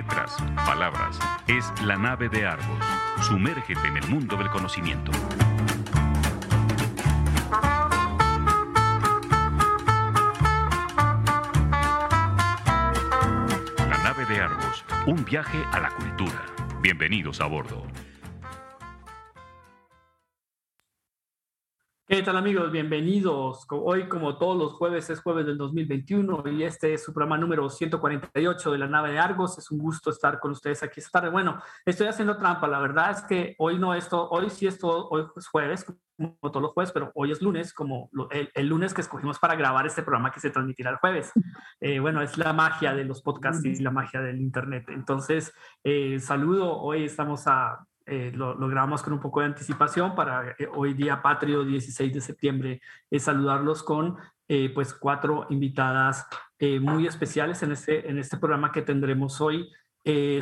letras, palabras. Es la nave de Argos. Sumérgete en el mundo del conocimiento. La nave de Argos. Un viaje a la cultura. Bienvenidos a bordo. ¿Qué tal amigos? Bienvenidos. Hoy, como todos los jueves, es jueves del 2021 y este es su programa número 148 de la nave de Argos. Es un gusto estar con ustedes aquí esta tarde. Bueno, estoy haciendo trampa. La verdad es que hoy no esto, hoy sí es todo, hoy es jueves, como todos los jueves, pero hoy es lunes, como el, lunes que escogimos para grabar este programa que se transmitirá el jueves. Eh, bueno, es la magia de los podcasts y la magia del Internet. Entonces, eh, saludo. Hoy estamos a eh, lo, grabamos con un poco de anticipación para eh, hoy día patrio 16 de septiembre saludarlos con eh, pues cuatro invitadas muy especiales en este, en este programa que tendremos hoy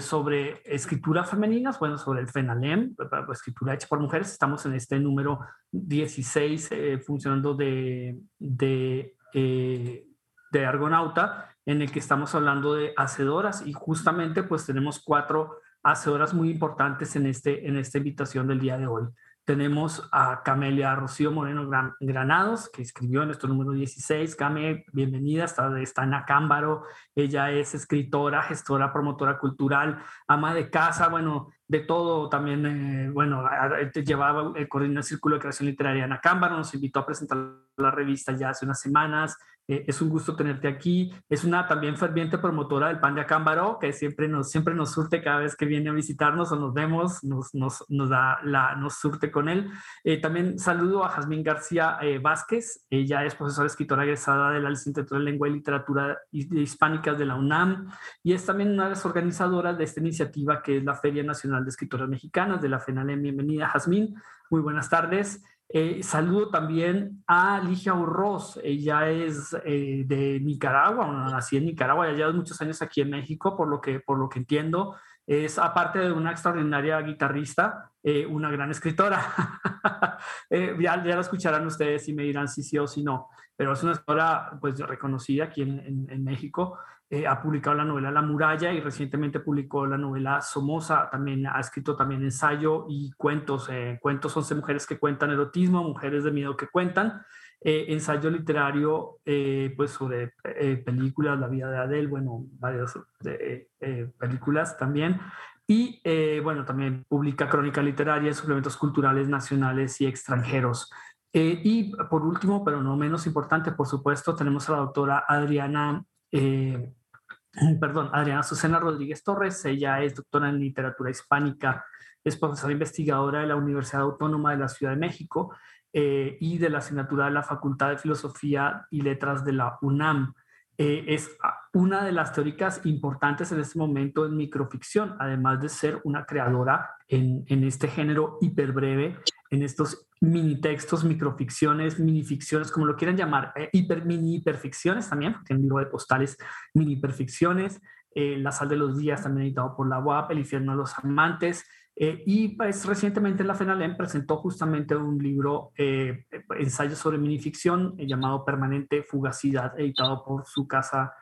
sobre escritura femenina, bueno, sobre el FENALEM, escritura hecha por mujeres. Estamos en este número 16 funcionando de, de, de Argonauta, en el que estamos hablando de hacedoras y justamente pues tenemos cuatro hace horas muy importantes en, este, en esta invitación del día de hoy. Tenemos a Camelia Rocío Moreno Granados, que escribió en nuestro número 16. Came, bienvenida, está, está en Acámbaro. Ella es escritora, gestora, promotora cultural, ama de casa, bueno, de todo. También, eh, bueno, llevaba el coordinador Círculo de Creación Literaria en Acámbaro, nos invitó a presentar la revista ya hace unas semanas. Eh, es un gusto tenerte aquí. Es una también ferviente promotora del pan de Acámbaro, que siempre nos, siempre nos surte cada vez que viene a visitarnos o nos vemos, nos, nos, nos da la, nos surte con él. Eh, también saludo a Jazmín García eh, Vázquez. Ella es profesora escritora egresada de la licenciatura en Lengua y Literatura Hispánicas de la UNAM y es también una de las organizadoras de esta iniciativa que es la Feria Nacional de Escritoras Mexicanas de la FENALEM. Bienvenida, Jazmín. Muy buenas tardes. Eh, saludo también a Ligia Urroz, ella es eh, de Nicaragua, nací en Nicaragua, ya lleva muchos años aquí en México, por lo que, por lo que entiendo, es aparte de una extraordinaria guitarrista, eh, una gran escritora. ya, ya la escucharán ustedes y me dirán si sí o si no, pero es una escritora pues reconocida aquí en, en México. Eh, ha publicado la novela La muralla y recientemente publicó la novela Somoza, también ha escrito también ensayo y cuentos, eh, cuentos 11 mujeres que cuentan erotismo, mujeres de miedo que cuentan, eh, ensayo literario pues sobre películas, la vida de Adele, bueno, varias películas también. Y bueno, también publica crónica literaria, suplementos culturales nacionales y extranjeros. y por último, pero no menos importante, por supuesto, tenemos a la doctora Adriana eh, perdón, Adriana Susana Rodríguez Torres. Ella es doctora en literatura hispánica, es profesora investigadora de la Universidad Autónoma de la Ciudad de México eh, y de la asignatura de la Facultad de Filosofía y Letras de la UNAM. Eh, es una de las teóricas importantes en este momento en microficción, además de ser una creadora en, en este género hiperbreve en estos mini textos, microficciones, minificciones, como lo quieran llamar, eh, hiper, mini hiperficciones también, porque en libro de postales, mini hiperficciones, eh, La sal de los días, también editado por la UAP, El infierno de los amantes, eh, y pues recientemente la FENALEM presentó justamente un libro, ensayo sobre minificción, llamado Permanente Fugacidad, editado por su casa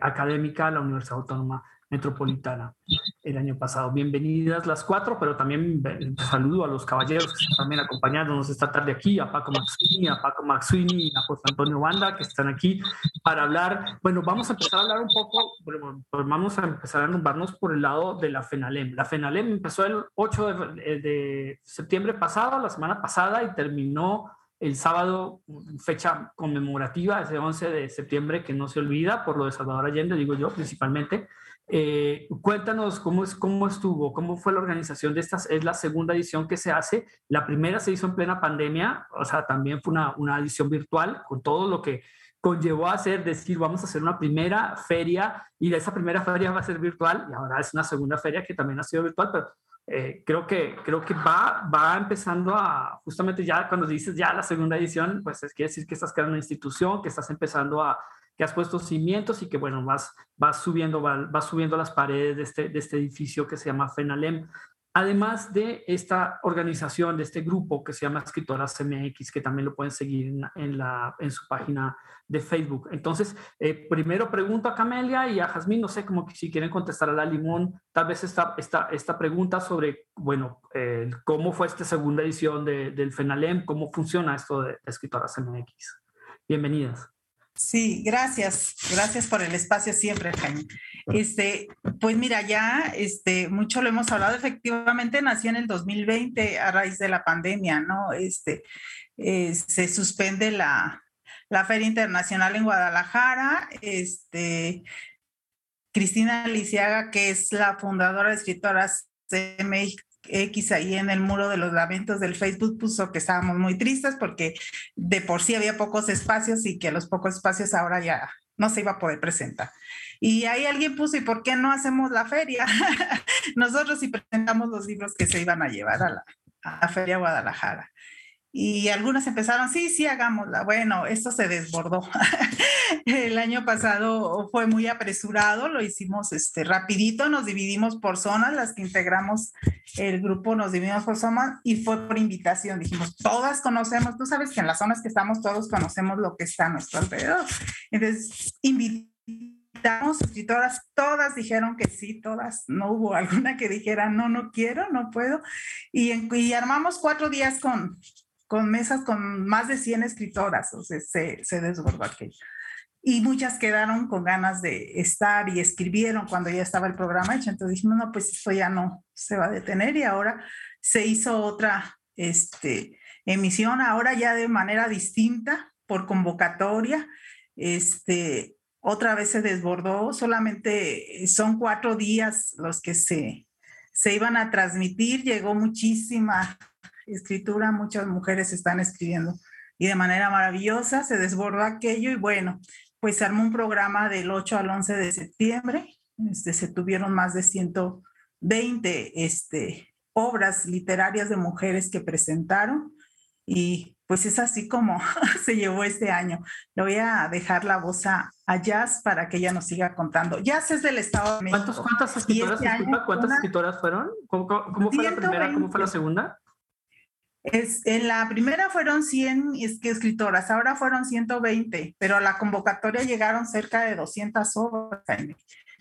académica, la Universidad Autónoma Metropolitana el año pasado. Bienvenidas las cuatro, pero también saludo a los caballeros que están también acompañándonos esta tarde aquí, a Paco Maxuini, a Paco Maxuini y a José Antonio Banda, que están aquí para hablar. Bueno, vamos a empezar a hablar un poco, pues vamos a empezar a nombrarnos por el lado de la FENALEM. La FENALEM empezó el 8 de, de septiembre pasado, la semana pasada, y terminó el sábado, fecha conmemorativa, ese 11 de septiembre, que no se olvida por lo de Salvador Allende, digo yo principalmente. Eh, cuéntanos cómo, es, cómo estuvo, cómo fue la organización de estas. Es la segunda edición que se hace. La primera se hizo en plena pandemia, o sea, también fue una, una edición virtual con todo lo que conllevó a hacer, decir, vamos a hacer una primera feria y de esa primera feria va a ser virtual y ahora es una segunda feria que también ha sido virtual, pero eh, creo que, creo que va, va empezando a, justamente ya cuando dices ya la segunda edición, pues es quiere decir que estás creando una institución, que estás empezando a, has puesto cimientos y que, bueno, vas, vas, subiendo, vas, subiendo las paredes de este, de este edificio que se llama FENALEM. Además de esta organización, de este grupo que se llama Escritoras MX, que también lo pueden seguir en, la, en su página de Facebook. Entonces, eh, primero pregunto a Camelia y a Jazmín, no sé, como que si quieren contestar a la Limón, tal vez esta, esta, esta pregunta sobre, bueno, cómo fue esta segunda edición del FENALEM, cómo funciona esto de Escritoras MX. Bienvenidas. Sí, gracias. Gracias por el espacio siempre, Jaime. Este, pues mira, ya este, mucho lo hemos hablado. Efectivamente, nació en el 2020 a raíz de la pandemia, ¿no? Este, eh, se suspende la, la Feria Internacional en Guadalajara. Este, Cristina Lisiaga, que es la fundadora de Escritoras CMX, X ahí en el muro de los lamentos del Facebook puso que estábamos muy tristes porque de por sí había pocos espacios y que los pocos espacios ahora ya no se iba a poder presentar. Y ahí alguien puso, ¿y por qué no hacemos la feria? Nosotros sí presentamos los libros que se iban a llevar a la, a la Feria Guadalajara. Y algunas empezaron, sí, sí, hagámosla. Bueno, esto se desbordó. el año pasado fue muy apresurado, lo hicimos este, rapidito, nos dividimos por zonas, las que integramos el grupo nos dividimos por zonas y fue por invitación. Dijimos, todas conocemos, tú sabes que en las zonas que estamos todos conocemos lo que está a nuestro alrededor. Entonces, invitamos escritoras, todas dijeron que sí, todas, no hubo alguna que dijera, no, no quiero, no puedo. Y, y armamos cuatro días con con mesas con más de 100 escritoras, o sea, se, se desbordó aquello. Y muchas quedaron con ganas de estar y escribieron cuando ya estaba el programa hecho. Entonces dijimos, no, pues esto ya no se va a detener y ahora se hizo otra este, emisión, ahora ya de manera distinta, por convocatoria. Este, otra vez se desbordó, solamente son cuatro días los que se, se iban a transmitir, llegó muchísima escritura, muchas mujeres están escribiendo y de manera maravillosa se desbordó aquello y bueno, pues se armó un programa del 8 al 11 de septiembre, este, se tuvieron más de 120 este, obras literarias de mujeres que presentaron y pues es así como se llevó este año. Le voy a dejar la voz a, Jazz para que ella nos siga contando. Jazz es del Estado de México. ¿Cuántas escritoras, este ¿cuántas escritoras fueron? ¿Cómo, cómo fue la primera? ¿Cómo fue la segunda? Es, en la primera fueron 100 escritoras, ahora fueron 120, pero a la convocatoria llegaron cerca de 200 obras.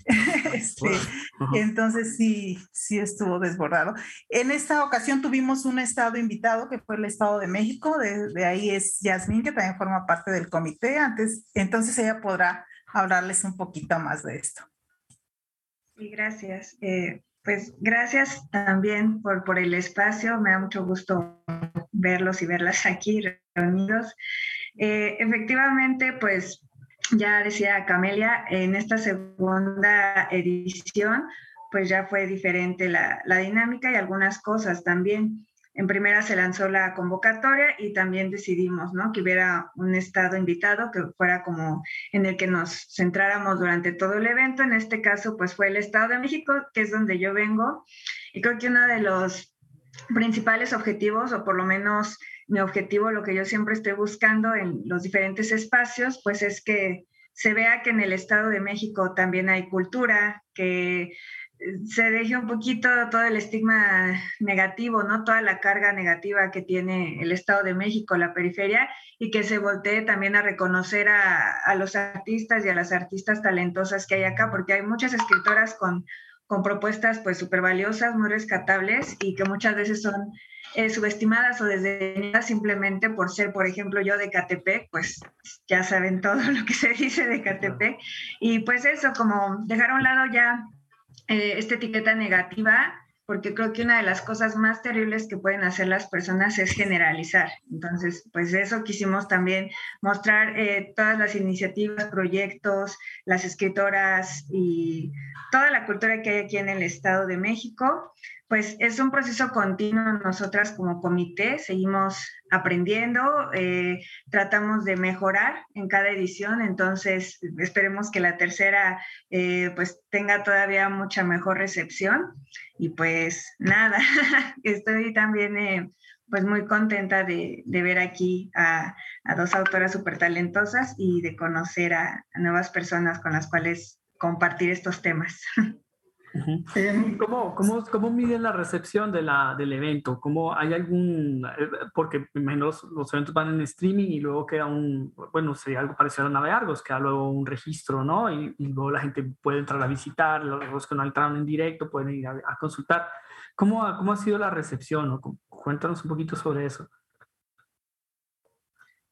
Este, entonces sí, sí estuvo desbordado. En esta ocasión tuvimos un estado invitado que fue el Estado de México, de, ahí es Yasmín, que también forma parte del comité, antes, entonces ella podrá hablarles un poquito más de esto. Sí, gracias. Eh, pues gracias también por, por el espacio, me da mucho gusto verlos y verlas aquí reunidos. Eh, efectivamente, pues ya decía Camelia, en esta segunda edición, pues ya fue diferente la, la dinámica y algunas cosas también en primera se lanzó la convocatoria y también decidimos ¿no? que hubiera un estado invitado que fuera como en el que nos centráramos durante todo el evento. En este caso, pues fue el Estado de México, que es donde yo vengo. Y creo que uno de los principales objetivos, o por lo menos mi objetivo, lo que yo siempre estoy buscando en los diferentes espacios, pues es que se vea que en el Estado de México también hay cultura, que se deje un poquito todo el estigma negativo, ¿no? Toda la carga negativa que tiene el Estado de México, la periferia, y que se voltee también a reconocer a, los artistas y a las artistas talentosas que hay acá, porque hay muchas escritoras con, con propuestas pues súper valiosas, muy rescatables y que muchas veces son eh, subestimadas o desdeñadas simplemente por ser, por ejemplo, yo de Catepec, pues ya saben todo lo que se dice de Catepec. Y pues eso, como dejar a un lado ya eh, esta etiqueta negativa, porque creo que una de las cosas más terribles que pueden hacer las personas es generalizar. Entonces, pues eso quisimos también mostrar eh, todas las iniciativas, proyectos, las escritoras y toda la cultura que hay aquí en el Estado de México pues es un proceso continuo. Nosotras como comité seguimos aprendiendo, eh, tratamos de mejorar en cada edición, entonces esperemos que la tercera eh, pues tenga todavía mucha mejor recepción. Y pues nada, estoy también eh, pues muy contenta de, ver aquí a, dos autoras súper talentosas y de conocer a nuevas personas con las cuales compartir estos temas. ¿Cómo, cómo, cómo miden la recepción de la, del evento? ¿Cómo hay algún, eh, porque menos los, eventos van en streaming y luego queda un, bueno, sería algo parecido a la nave Argos, queda luego un registro, ¿no? Y, luego la gente puede entrar a visitar, los que no entraron en directo pueden ir a, consultar. ¿Cómo, ¿Cómo ha sido la recepción? Cuéntanos un poquito sobre eso.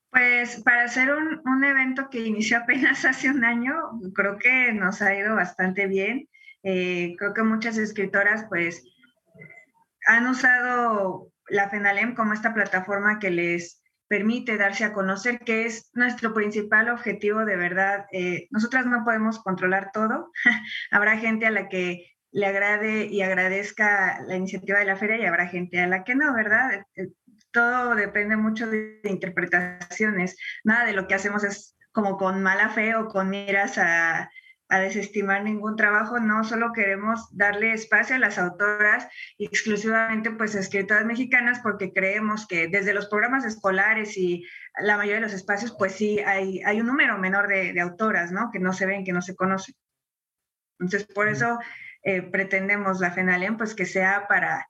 Pues para hacer un, un, evento que inició apenas hace un año, creo que nos ha ido bastante bien. Eh, creo que muchas escritoras pues han usado la FENALEM como esta plataforma que les permite darse a conocer, que es nuestro principal objetivo de verdad. Eh, nosotras no podemos controlar todo. habrá gente a la que le agrade y agradezca la iniciativa de la feria y habrá gente a la que no, ¿verdad? Eh, todo depende mucho de, interpretaciones. Nada de lo que hacemos es como con mala fe o con miras a, desestimar ningún trabajo, no solo queremos darle espacio a las autoras exclusivamente pues escritoras mexicanas porque creemos que desde los programas escolares y la mayoría de los espacios pues sí hay, hay un número menor de, autoras, ¿no? Que no se ven, que no se conocen. Entonces por eso eh, pretendemos la FENALEM pues que sea para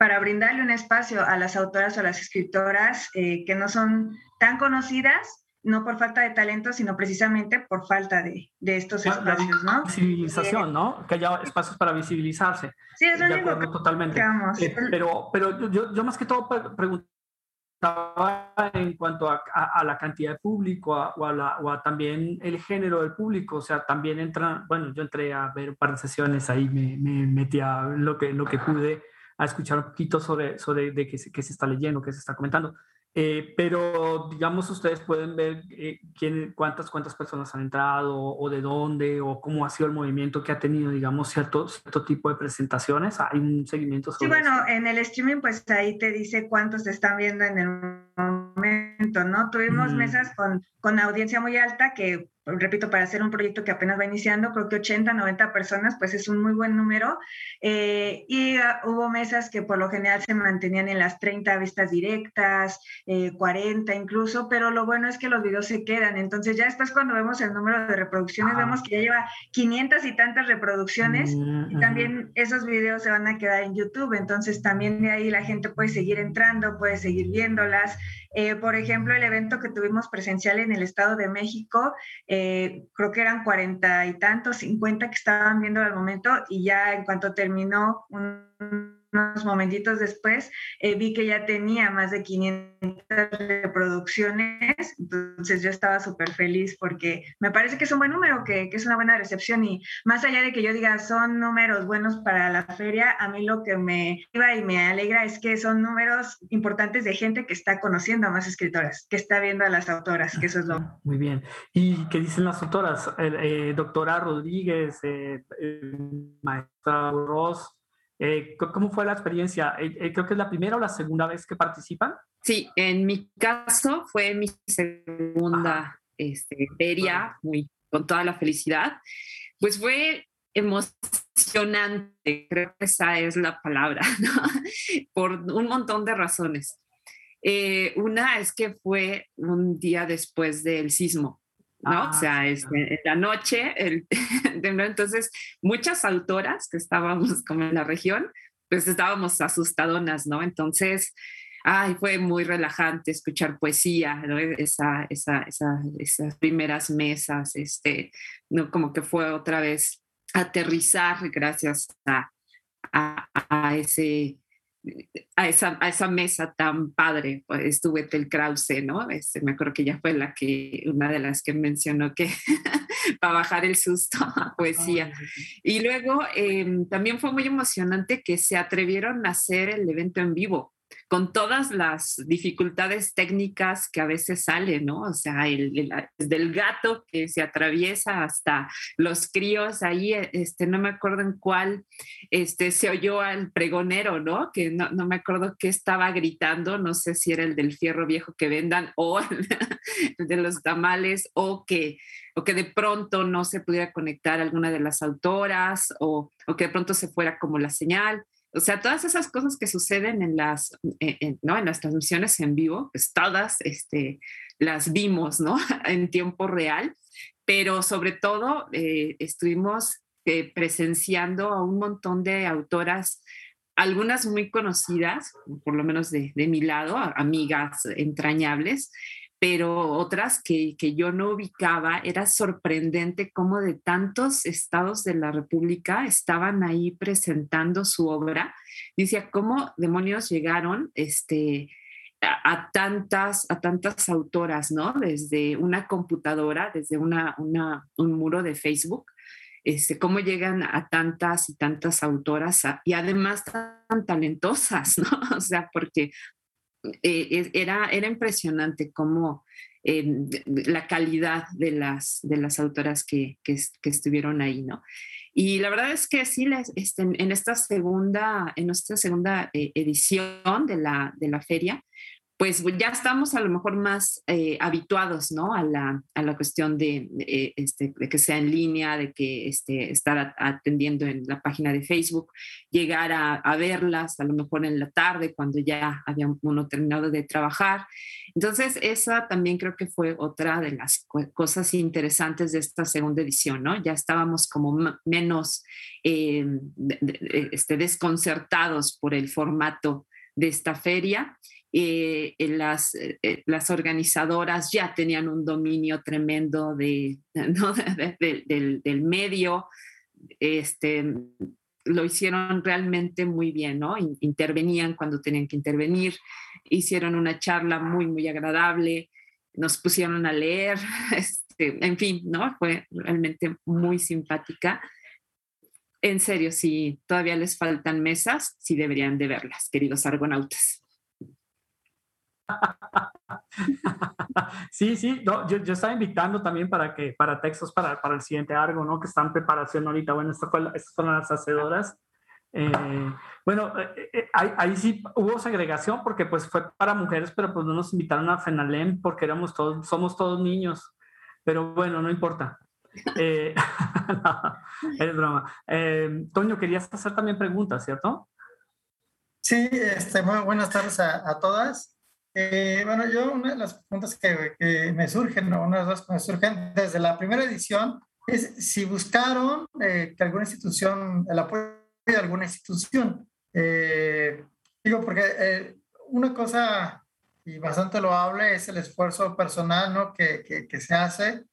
para brindarle un espacio a las autoras o a las escritoras eh, que no son tan conocidas, no por falta de talento, sino precisamente por falta de, de estos espacios, ¿no? Visibilización, ¿no? Que haya espacios para visibilizarse. Sí, es lo único que totalmente. Eh, pero, pero yo, yo, más que todo preguntaba en cuanto a, a, la cantidad de público o, a la, o a también el género del público, o sea, también entran, bueno, yo entré a ver un par de sesiones, ahí me, me metí a lo que, lo que pude a escuchar un poquito sobre, sobre de qué qué se está leyendo, qué se está comentando. Eh, pero, digamos, ustedes pueden ver eh, quién, cuántas, cuántas personas han entrado o de dónde o cómo ha sido el movimiento que ha tenido, digamos, cierto, cierto tipo de presentaciones. Hay un seguimiento sobre Sí, bueno, en el streaming, pues ahí te dice cuántos están viendo en el momento, ¿no? Tuvimos mesas con, con audiencia muy alta que repito, para hacer un proyecto que apenas va iniciando, creo que 80, 90 personas, pues es un muy buen número. Eh, y ah, hubo mesas que por lo general se mantenían en las 30 vistas directas, 40 eh, incluso, pero lo bueno es que los videos se quedan. Entonces ya después cuando vemos el número de reproducciones, vemos que ya lleva 500 y tantas reproducciones y también esos videos se van a quedar en YouTube. Entonces también de ahí la gente puede seguir entrando, puede seguir viéndolas. Eh, por ejemplo, el evento que tuvimos presencial en el Estado de México, eh, creo que eran cuarenta y tantos, cincuenta que estaban viendo al momento y ya en cuanto terminó un unos momentitos después, eh, vi que ya tenía más de 500 reproducciones, entonces yo estaba súper feliz porque me parece que es un buen número, que, es una buena recepción y más allá de que yo diga son números buenos para la feria, a mí lo que me iba y me alegra es que son números importantes de gente que está conociendo a más escritoras, que está viendo a las autoras, que eso es lo... Muy bien. ¿Y qué dicen las autoras? Eh, doctora Rodríguez, eh, maestra Ross, eh, ¿Cómo fue la experiencia? Eh, eh, creo que es la primera o la segunda vez que participan. Sí, en mi caso fue mi segunda este, feria, muy, con toda la felicidad. Pues fue emocionante, creo que esa es la palabra, ¿no? por un montón de razones. una es que fue un día después del sismo. ¿No? o sea, este, en la noche, el, entonces muchas autoras que estábamos como en la región, pues estábamos asustadonas, ¿no? Entonces, ay, fue muy relajante escuchar poesía, ¿no? Esa, esa, esa, esas primeras mesas, este, ¿no? Como que fue otra vez aterrizar gracias a, a, a ese a esa, a esa mesa tan padre, pues, estuve Tel Krause, ¿no? Este, me acuerdo que ella fue la que, una de las que mencionó que para bajar el susto a poesía. Y luego em, también fue muy emocionante que se atrevieron a hacer el evento en vivo con todas las dificultades técnicas que a veces salen, ¿no? O sea, el, desde el gato que se atraviesa hasta los críos, ahí, este, no me acuerdo en cuál, este, se oyó al pregonero, ¿no? Que no, no me acuerdo qué estaba gritando, no sé si era el del fierro viejo que vendan o el de los tamales o que o que de pronto no se pudiera conectar alguna de las autoras o, o que de pronto se fuera como la señal. O sea, todas esas cosas que suceden en las, eh, ¿no? en las transmisiones en vivo, pues todas este, las vimos ¿no? en tiempo real, pero sobre todo eh, estuvimos este, presenciando a un montón de autoras, algunas muy conocidas, por lo menos de mi lado, amigas entrañables, pero otras que, que, yo no ubicaba, era sorprendente cómo de tantos estados de la República estaban ahí presentando su obra. Decía, ¿cómo demonios llegaron este, a, tantas, a tantas autoras, ¿no? Desde una computadora, desde una, un muro de Facebook. Este, cómo llegan a tantas y tantas autoras y además tan talentosas, ¿no? O sea, porque eh, era, era impresionante cómo eh, la calidad de las, de las autoras que, que, estuvieron ahí, ¿no? Y la verdad es que sí, este, en esta segunda, en nuestra segunda eh, edición de la, de la feria, pues ya estamos a lo mejor más eh, habituados, ¿no? A la, a la cuestión de, eh, este, de, que sea en línea, de que este, estar atendiendo en la página de Facebook, llegar a, a, verlas a lo mejor en la tarde cuando ya había uno terminado de trabajar. Entonces, esa también creo que fue otra de las cosas interesantes de esta segunda edición, ¿no? Ya estábamos como menos eh, este, desconcertados por el formato de esta feria eh, las, eh, las organizadoras ya tenían un dominio tremendo de, del, medio, este, lo hicieron realmente muy bien, ¿no? Intervenían cuando tenían que intervenir, hicieron una charla muy, muy agradable, nos pusieron a leer, este, en fin, ¿no? Fue realmente muy simpática. En serio, si todavía les faltan mesas, sí deberían de verlas, queridos argonautas. sí, sí, yo, estaba invitando también para que para textos para, para el siguiente Argo, ¿no? Que está en preparación ahorita. Bueno, estas son las hacedoras. Eh, bueno, eh, eh, ahí, sí hubo segregación porque pues fue para mujeres, pero pues no nos invitaron a FENALEM porque éramos todos, somos todos niños. Pero bueno, no importa. es broma. Toño, querías hacer también preguntas, ¿cierto? Sí, este, buenas tardes a todas. Eh, bueno, yo una de las preguntas que, me surgen, o una de las que me surgen desde la primera edición, es si buscaron eh, que alguna institución, el apoyo de alguna institución. Eh, digo, porque una cosa, y bastante loable, es el esfuerzo personal ¿no? que, que, que se hace.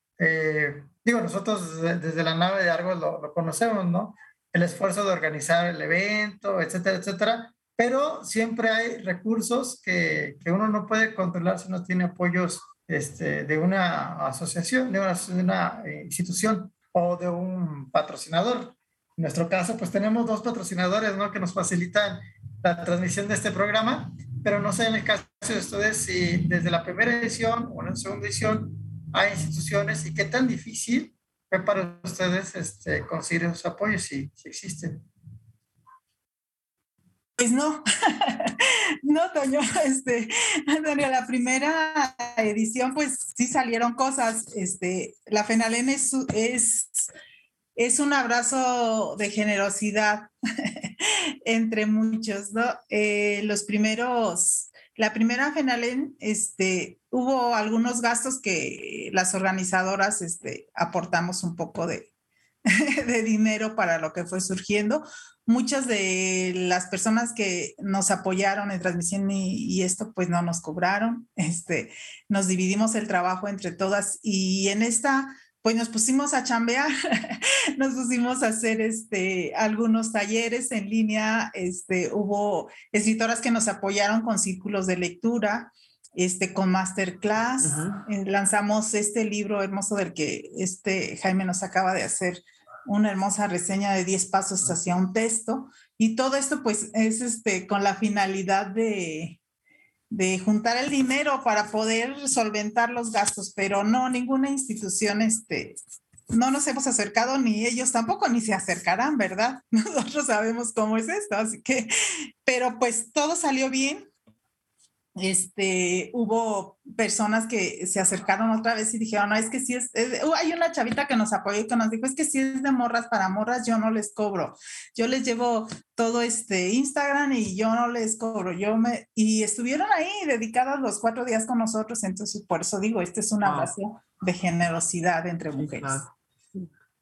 digo, nosotros desde, la nave de Argos lo, lo conocemos, ¿no? El esfuerzo de organizar el evento, etcétera, etcétera pero siempre hay recursos que, que, uno no puede controlar si no tiene apoyos este, de una asociación, de una, de una, eh, institución o de un patrocinador. En nuestro caso, pues tenemos dos patrocinadores ¿no? que nos facilitan la transmisión de este programa, pero no sé en el caso de ustedes si desde la primera edición o en la segunda edición hay instituciones y qué tan difícil fue para ustedes este, conseguir esos apoyos, si, si existen. Pues no, no, Toño, este, la primera edición, pues sí salieron cosas. Este, la FENALEN es, es, es un abrazo de generosidad entre muchos, ¿no? Eh, los primeros, la primera FENALEN, este, hubo algunos gastos que las organizadoras este, aportamos un poco de, de dinero para lo que fue surgiendo. Muchas de las personas que nos apoyaron en transmisión y, esto pues no nos cobraron, este, nos dividimos el trabajo entre todas y en esta pues nos pusimos a chambear, nos pusimos a hacer este, algunos talleres en línea, este, hubo escritoras que nos apoyaron con círculos de lectura, este, con masterclass, eh, lanzamos este libro hermoso del que este Jaime nos acaba de hacer una hermosa reseña de 10 pasos hacia un texto. Y todo esto pues es este, con la finalidad de, de juntar el dinero para poder solventar los gastos, pero no, ninguna institución, este, no nos hemos acercado, ni ellos tampoco, ni se acercarán, ¿verdad? Nosotros sabemos cómo es esto, así que, pero pues todo salió bien este, hubo personas que se acercaron otra vez y dijeron, no, es que si es, uh, hay una chavita que nos apoyó y que nos dijo, es que si es de morras para morras, yo no les cobro. Yo les llevo todo este Instagram y yo no les cobro. Yo me, y estuvieron ahí dedicadas los cuatro días con nosotros, entonces por eso digo, este es una base de generosidad entre mujeres.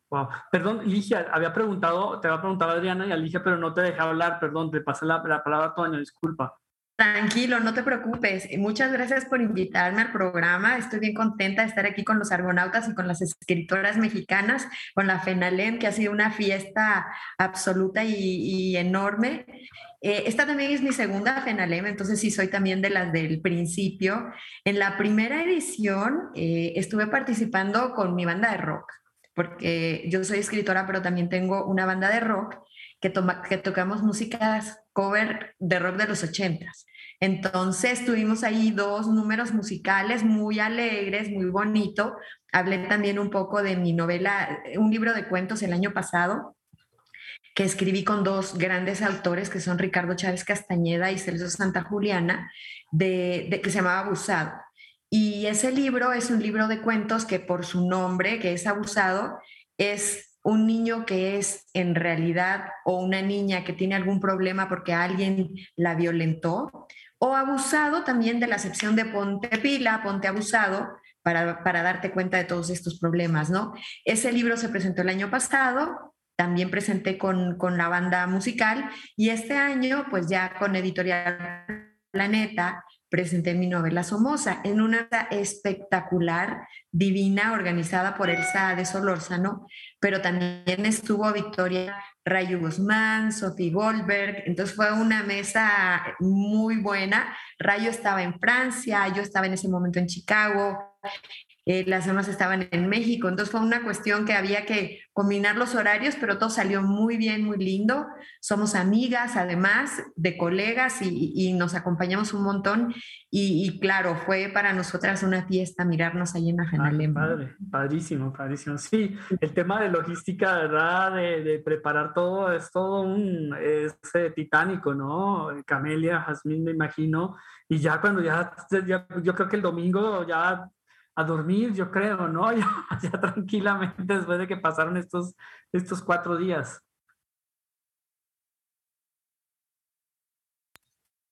Wow. Perdón, Ligia, había preguntado, te había preguntado Adriana y a Ligia, pero no te dejé hablar, perdón, te pasé la, la palabra a Toño, disculpa. Tranquilo, no te preocupes. Muchas gracias por invitarme al programa. Estoy bien contenta de estar aquí con los argonautas y con las escritoras mexicanas, con la FENALEM, que ha sido una fiesta absoluta y, enorme. Eh, esta también es mi segunda FENALEM, entonces sí soy también de las del principio. En la primera edición eh, estuve participando con mi banda de rock, porque yo soy escritora, pero también tengo una banda de rock que, que tocamos músicas cover de rock de los ochentas. Entonces tuvimos ahí dos números musicales muy alegres, muy bonito. Hablé también un poco de mi novela, un libro de cuentos el año pasado, que escribí con dos grandes autores que son Ricardo Chávez Castañeda y Celso Santa Juliana, de, que se llamaba Abusado. Y ese libro es un libro de cuentos que por su nombre, que es Abusado, es un niño que es en realidad o una niña que tiene algún problema porque alguien la violentó, o abusado también de la acepción de ponte pila, ponte abusado, para, para darte cuenta de todos estos problemas, ¿no? Ese libro se presentó el año pasado, también presenté con, con la banda musical y este año, pues ya con Editorial Planeta, presenté mi novela Somoza en una espectacular, divina, organizada por Elsa de Solórzano, pero también estuvo Victoria Rayo Guzmán, Sophie Goldberg, entonces fue una mesa muy buena. Rayo estaba en Francia, yo estaba en ese momento en Chicago, eh, las demás estaban en México, entonces fue una cuestión que había que combinar los horarios, pero todo salió muy bien, muy lindo. Somos amigas, además, de colegas y, nos acompañamos un montón. Y, claro, fue para nosotras una fiesta mirarnos ahí en la Fenalem. padre, padrísimo, padrísimo. Sí, el tema de logística, ¿verdad? De, preparar todo es todo un es, titánico, ¿no? Camelia, Jazmín, me imagino. Y ya cuando ya, yo creo que el domingo ya a dormir, yo creo, ¿no? Ya, tranquilamente después de que pasaron estos, estos cuatro días.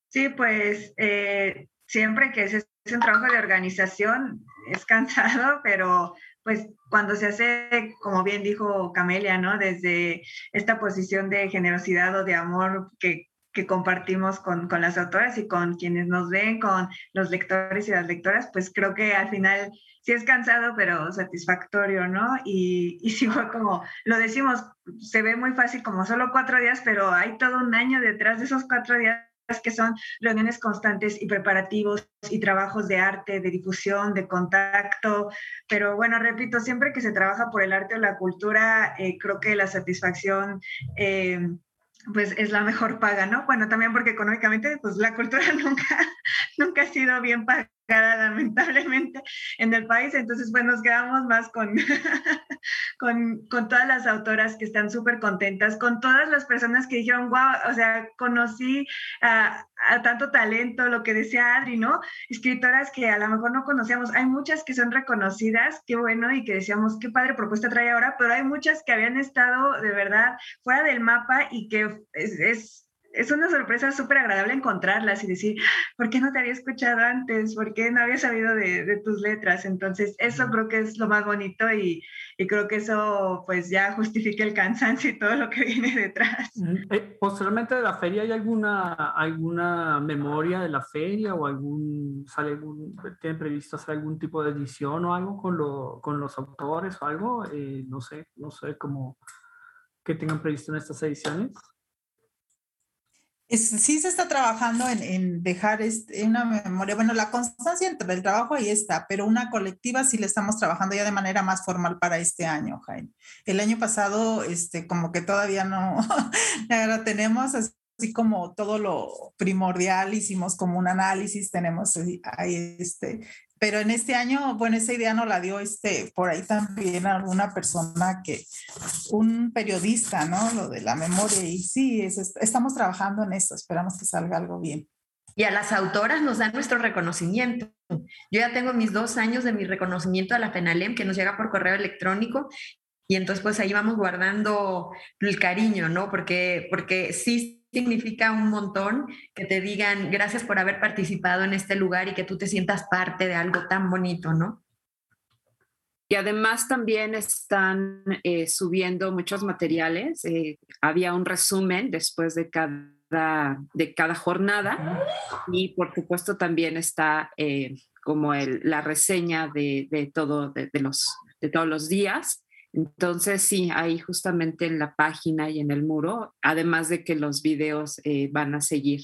Sí, pues eh, siempre que es un trabajo de organización es cansado, pero pues cuando se hace, como bien dijo Camelia, ¿no? Desde esta posición de generosidad o de amor que que compartimos con, con, las autoras y con quienes nos ven, con los lectores y las lectoras, pues creo que al final sí es cansado, pero satisfactorio, ¿no? Y, y sí fue como, lo decimos, se ve muy fácil como solo cuatro días, pero hay todo un año detrás de esos cuatro días que son reuniones constantes y preparativos y trabajos de arte, de difusión, de contacto. Pero bueno, repito, siempre que se trabaja por el arte o la cultura, eh, creo que la satisfacción... Eh, pues es la mejor paga, ¿no? Bueno, también porque económicamente, pues la cultura nunca, nunca ha sido bien pagada lamentablemente en el país. Entonces, pues nos quedamos más con, con, con, todas las autoras que están súper contentas, con todas las personas que dijeron, wow, o sea, conocí a, tanto talento, lo que decía Adri, ¿no? Escritoras que a lo mejor no conocíamos. Hay muchas que son reconocidas, qué bueno, y que decíamos, qué padre propuesta trae ahora, pero hay muchas que habían estado de verdad fuera del mapa y que es es una sorpresa súper agradable encontrarlas y decir, ¿por qué no te había escuchado antes? ¿Por qué no había sabido de, tus letras? Entonces, eso creo que es lo más bonito y, creo que eso pues ya justifica el cansancio y todo lo que viene detrás. Eh, posteriormente de la feria, ¿hay alguna, alguna memoria de la feria o algún, sale algún, tienen previsto hacer algún tipo de edición o algo con, lo, con los autores o algo? Eh, no sé, no sé cómo que tengan previsto en estas ediciones sí se está trabajando en, dejar este, una memoria, bueno, la constancia entre el trabajo ahí está, pero una colectiva sí le estamos trabajando ya de manera más formal para este año, Jaime. El año pasado, este, como que todavía no, ahora tenemos así como todo lo primordial, hicimos como un análisis, tenemos ahí este, pero en este año, bueno, esa idea no la dio este, por ahí también alguna persona que, un periodista, ¿no? Lo de la memoria, y sí, estamos trabajando en eso, esperamos que salga algo bien. Y a las autoras nos dan nuestro reconocimiento. Yo ya tengo mis dos años de mi reconocimiento a la FENALEM, que nos llega por correo electrónico, y entonces pues ahí vamos guardando el cariño, ¿no? Porque, porque sí significa un montón que te digan gracias por haber participado en este lugar y que tú te sientas parte de algo tan bonito, ¿no? Y además también están eh, subiendo muchos materiales. Eh, había un resumen después de cada, de cada jornada y por supuesto también está eh, como el, la reseña de, de todo, de, los, de todos los días. Entonces, sí, ahí justamente en la página y en el muro, además de que los videos van a seguir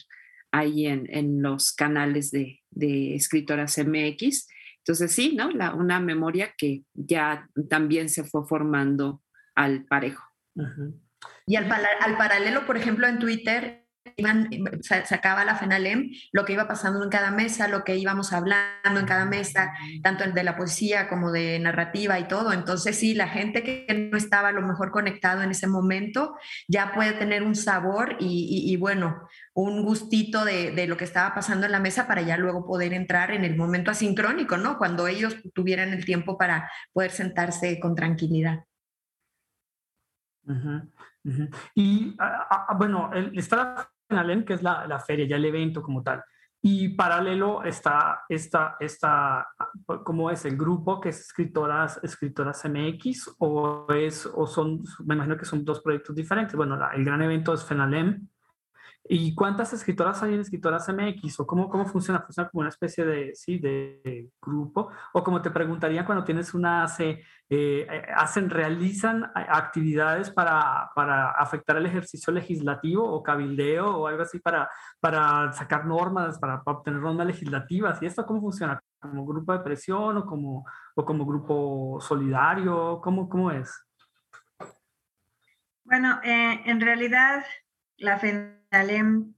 ahí en, en los canales de, de Escritoras MX. Entonces, sí, ¿no? La, una memoria que ya también se fue formando al parejo. Y al, al, paralelo, por ejemplo, en Twitter, iban, sacaba la FENALEM lo que iba pasando en cada mesa, lo que íbamos hablando en cada mesa, tanto de la poesía como de narrativa y todo. Entonces, sí, la gente que no estaba a lo mejor conectado en ese momento ya puede tener un sabor y, bueno, un gustito de, lo que estaba pasando en la mesa para ya luego poder entrar en el momento asincrónico, ¿no? Cuando ellos tuvieran el tiempo para poder sentarse con tranquilidad. Y ah, ah, bueno, está la que es la, la, feria, ya el evento como tal. Y paralelo está, está, está, ¿cómo es el grupo que es escritoras, escritoras MX o, es, o son, me imagino que son dos proyectos diferentes. Bueno, el gran evento es FENALEM, ¿Y cuántas escritoras hay en Escritoras MX? ¿O cómo, cómo funciona? ¿Funciona como una especie de, sí, de grupo? ¿O como te preguntaría cuando tienes una ACE, eh, hacen, realizan actividades para, para, afectar el ejercicio legislativo o cabildeo o algo así para, para sacar normas, para, obtener normas legislativas? ¿Y esto cómo funciona? ¿Como grupo de presión o como, o como grupo solidario? ¿Cómo, cómo es? Bueno, eh, en realidad la FENALEM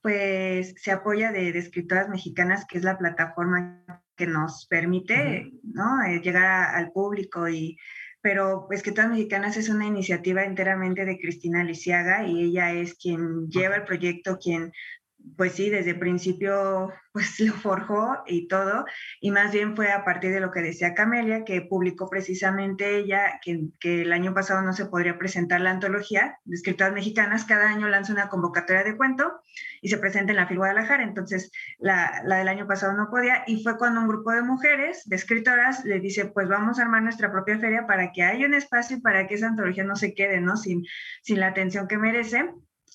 pues se apoya de, escritoras mexicanas, que es la plataforma que nos permite ¿no? Eh, llegar al público y pero Escritoras Mexicanas es una iniciativa enteramente de Cristina Lisiaga y ella es quien lleva el proyecto, quien pues sí, desde el principio pues lo forjó y todo, y más bien fue a partir de lo que decía Camelia, que publicó precisamente ella, que, el año pasado no se podría presentar la antología de escritoras mexicanas, cada año lanza una convocatoria de cuento y se presenta en la FIL Guadalajara, entonces la, del año pasado no podía, y fue cuando un grupo de mujeres, de escritoras, le dice, pues vamos a armar nuestra propia feria para que haya un espacio para que esa antología no se quede, ¿no? Sin, sin la atención que merece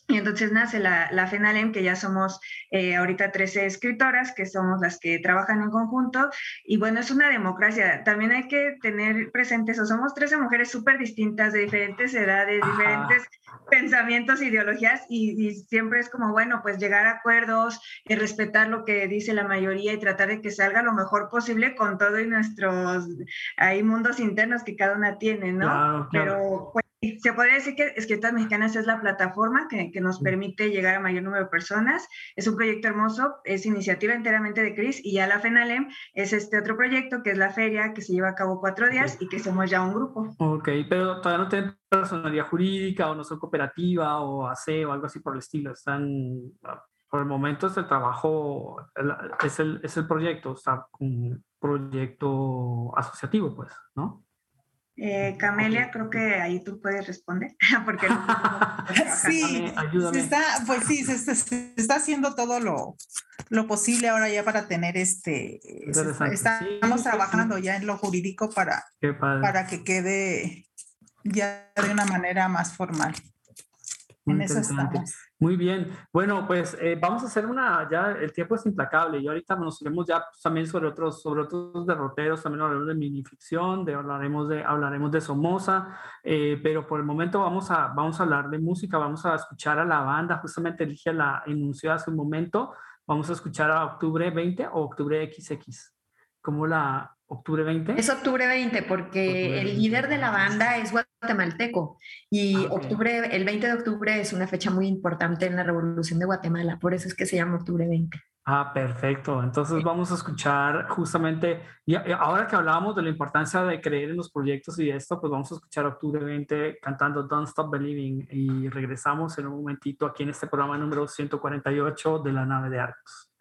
y entonces nace la, la FENALEM, que ya somos eh, ahorita 13 escritoras, que somos las que trabajan en conjunto. Y bueno, es una democracia. También hay que tener presentes, o somos 13 mujeres súper distintas, de diferentes edades, diferentes pensamientos, ideologías, y, siempre es como, bueno, pues llegar a acuerdos, y respetar lo que dice la mayoría y tratar de que salga lo mejor posible con todo y nuestros, hay mundos internos que cada una tiene, ¿no? Pero pues, se podría decir que Escritas Mexicanas es la plataforma que, que, nos permite llegar a mayor número de personas. Es un proyecto hermoso, es iniciativa enteramente de Cris y ya la FENALEM es este otro proyecto que es la feria que se lleva a cabo cuatro días y que somos ya un grupo. Ok, pero todavía no tienen personalidad jurídica o no son cooperativa o AC o algo así por el estilo. Están, por el momento es el trabajo, es el, es el proyecto, está un proyecto asociativo, pues, ¿no? Eh, Camelia, creo que ahí tú puedes responder, porque sí, se está, pues sí, se está, haciendo todo lo, lo, posible ahora ya para tener este, estamos trabajando ya en lo jurídico para, para que quede ya de una manera más formal. En eso estamos. Muy bien. Bueno, pues eh, vamos a hacer una, ya el tiempo es implacable y ahorita nos iremos ya pues, también sobre otros, sobre otros derroteros, también hablaremos de minificción, de, hablaremos, de, hablaremos de Somoza, eh, pero por el momento vamos a, vamos a hablar de música, vamos a escuchar a la banda, justamente dije la enunció hace un momento, vamos a escuchar a Octubre 20 o Octubre XX, como la, octubre 20. Es octubre 20 porque el líder de la banda es guatemalteco y ah, octubre, el 20 de octubre es una fecha muy importante en la revolución de Guatemala, por eso es que se llama octubre 20. Ah, perfecto. Entonces vamos a escuchar justamente, y ahora que hablábamos de la importancia de creer en los proyectos y esto, pues vamos a escuchar octubre 20 cantando Don't Stop Believing y regresamos en un momentito aquí en este programa número 148 de la nave de Arcos.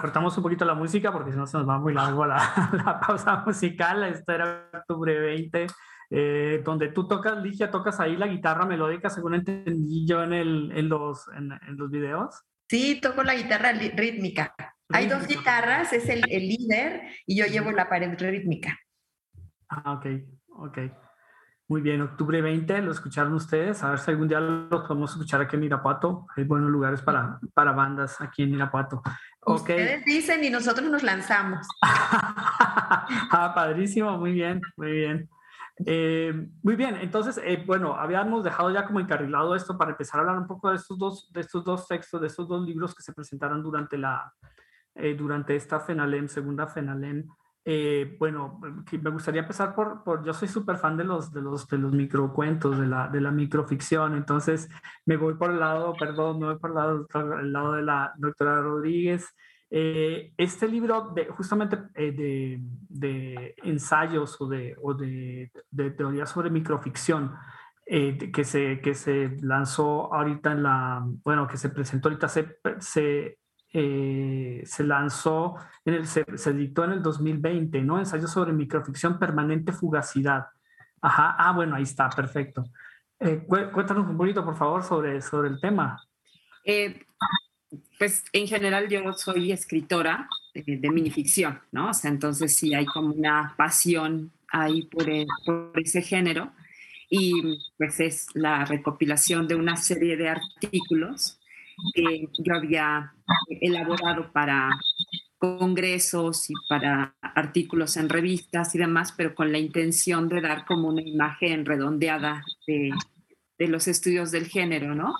Cortamos un poquito la música porque si no se nos va muy largo la, la pausa musical. Esto era octubre 20, eh, donde tú tocas, Ligia, tocas ahí la guitarra melódica, según entendí yo en, el, en, los, en, los videos. Sí, toco la guitarra rítmica. Hay dos guitarras, es el, el líder y yo llevo la pared rítmica. Ah, ok, ok. Muy bien, octubre 20, lo escucharon ustedes. A ver si algún día lo podemos escuchar aquí en Irapuato. Hay buenos lugares para, para bandas aquí en Irapuato. Ustedes dicen y nosotros nos lanzamos. ah, padrísimo, muy bien, muy bien. Eh, muy bien, entonces, eh, bueno, habíamos dejado ya como encarrilado esto para empezar a hablar un poco de estos dos, de estos dos textos, de estos dos libros que se presentaron durante, la, eh, durante esta FENALEM, segunda FENALEM. Bueno, me gustaría empezar por, por yo soy súper fan de los, de los, de los microcuentos, de la, de la microficción, entonces me voy por el lado, perdón, me voy por el lado, el lado de la doctora Rodríguez. Eh, este libro, de, justamente eh, de, de, ensayos o de, o de, de teorías sobre microficción, que, se, que se lanzó ahorita en la, bueno, que se presentó ahorita, se, se eh, se lanzó, en el, se, editó en el 2020, ¿no? Ensayo sobre microficción permanente fugacidad. Ajá, ah, bueno, ahí está, perfecto. Eh, cuéntanos un poquito, por favor, sobre, sobre el tema. Eh, pues en general yo soy escritora de minificción, ¿no? O sea, entonces sí hay como una pasión ahí por, por ese género y pues es la recopilación de una serie de artículos que yo había elaborado para congresos y para artículos en revistas y demás, pero con la intención de dar como una imagen redondeada de, de los estudios del género, ¿no?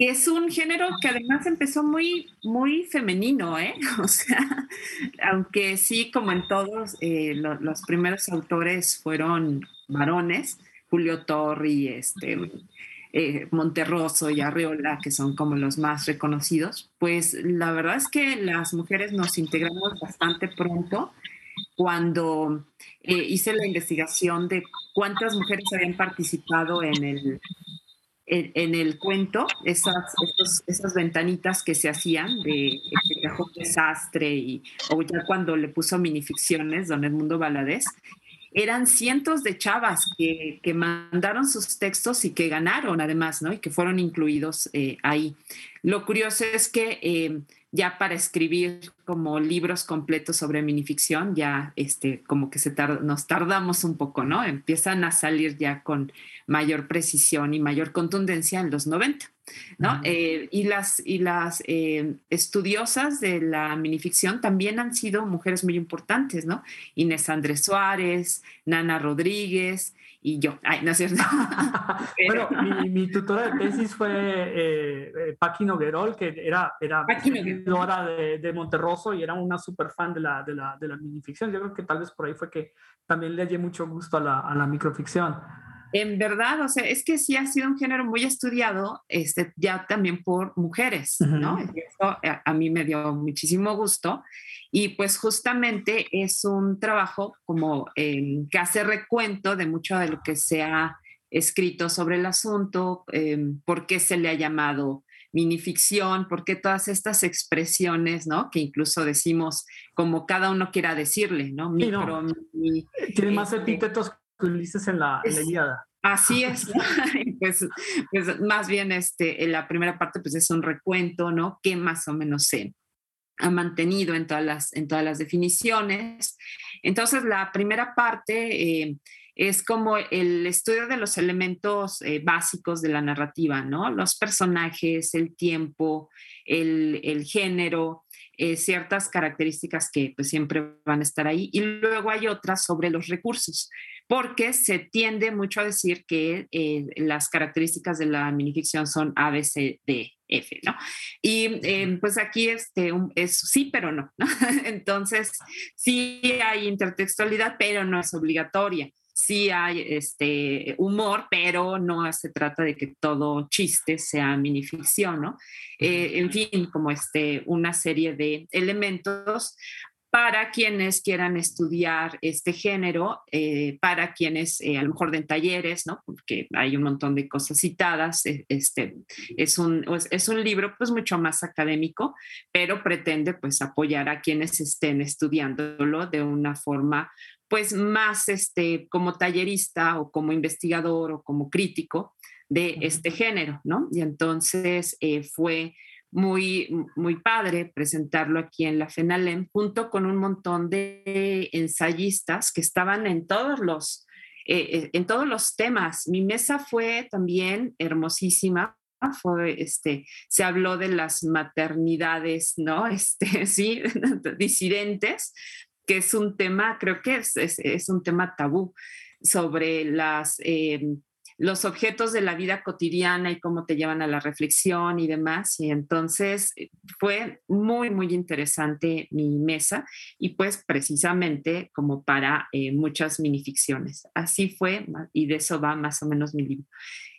Es un género que además empezó muy, muy femenino, ¿eh? O sea, aunque sí, como en todos, eh, los primeros autores fueron varones, Julio Torri, este, eh, Monterroso y Arreola, que son como los más reconocidos, pues la verdad es que las mujeres nos integramos bastante pronto cuando eh, hice la investigación de cuántas mujeres habían participado en el, en, el cuento, esas, esas ventanitas que se hacían de este cajón desastre y o ya cuando le puso minificciones, don Edmundo Valadez, eran cientos de chavas que, que, mandaron sus textos y que ganaron además, ¿no? Y que fueron incluidos eh, ahí. Lo curioso es que eh, ya para escribir como libros completos sobre minificción, ya este, como que se nos tardamos un poco, ¿no? Empiezan a salir ya con mayor precisión y mayor contundencia en los 90, ¿no? Eh, y las, y las eh, estudiosas de la minificción también han sido mujeres muy importantes, ¿no? Inés Andrés Suárez, Nana Rodríguez, y yo. Ay, no es cierto. bueno, mi, tutora de tesis fue eh, eh Paqui Noguerol, que era, era de, de, Monterroso y era una súper fan de la, de, la, de la minificción. Yo creo que tal vez por ahí fue que también le hallé mucho gusto a la, a la microficción. En verdad, o sea, es que sí ha sido un género muy estudiado, este, ya también por mujeres, ¿no? Y eso a, a, mí me dio muchísimo gusto. Y pues justamente es un trabajo como eh, que hace recuento de mucho de lo que se ha escrito sobre el asunto, eh, por qué se le ha llamado minificción, por qué todas estas expresiones, ¿no? Que incluso decimos como cada uno quiera decirle, ¿no? Micro, Tiene más este epítetos Ulises en la, guiada. Así es, pues, pues, más bien este, en la primera parte pues es un recuento, ¿no? Que más o menos se, ha mantenido en todas las, en todas las definiciones. Entonces, la primera parte eh, es como el estudio de los elementos eh, básicos de la narrativa, ¿no? Los personajes, el tiempo, el, el género, eh, ciertas características que pues, siempre van a estar ahí. Y luego hay otras sobre los recursos porque se tiende mucho a decir que eh, las características de la minificción son A, B, C, D, F, ¿no? Y eh, pues aquí este, es sí, pero no, ¿no? Entonces, sí hay intertextualidad, pero no es obligatoria. Sí hay este, humor, pero no se trata de que todo chiste sea minificción, ¿no? Eh, en fin, como este, una serie de elementos para quienes quieran estudiar este género, eh, para quienes eh, a lo mejor den talleres, ¿no? Porque hay un montón de cosas citadas. E, este, es, un, es un libro pues mucho más académico, pero pretende pues apoyar a quienes estén estudiándolo de una forma pues más este, como tallerista o como investigador o como crítico de este género, ¿no? Y entonces eh, fue muy, muy padre presentarlo aquí en la FENALEM, junto con un montón de ensayistas que estaban en todos los, eh, en todos los temas. Mi mesa fue también hermosísima. Fue, este, se habló de las maternidades, ¿no? Este, sí, disidentes, que es un tema, creo que es, es, un tema tabú sobre las eh, los objetos de la vida cotidiana y cómo te llevan a la reflexión y demás. Y entonces eh, fue muy, muy interesante mi mesa y pues precisamente como para eh, muchas minificciones. Así fue y de eso va más o menos mi libro.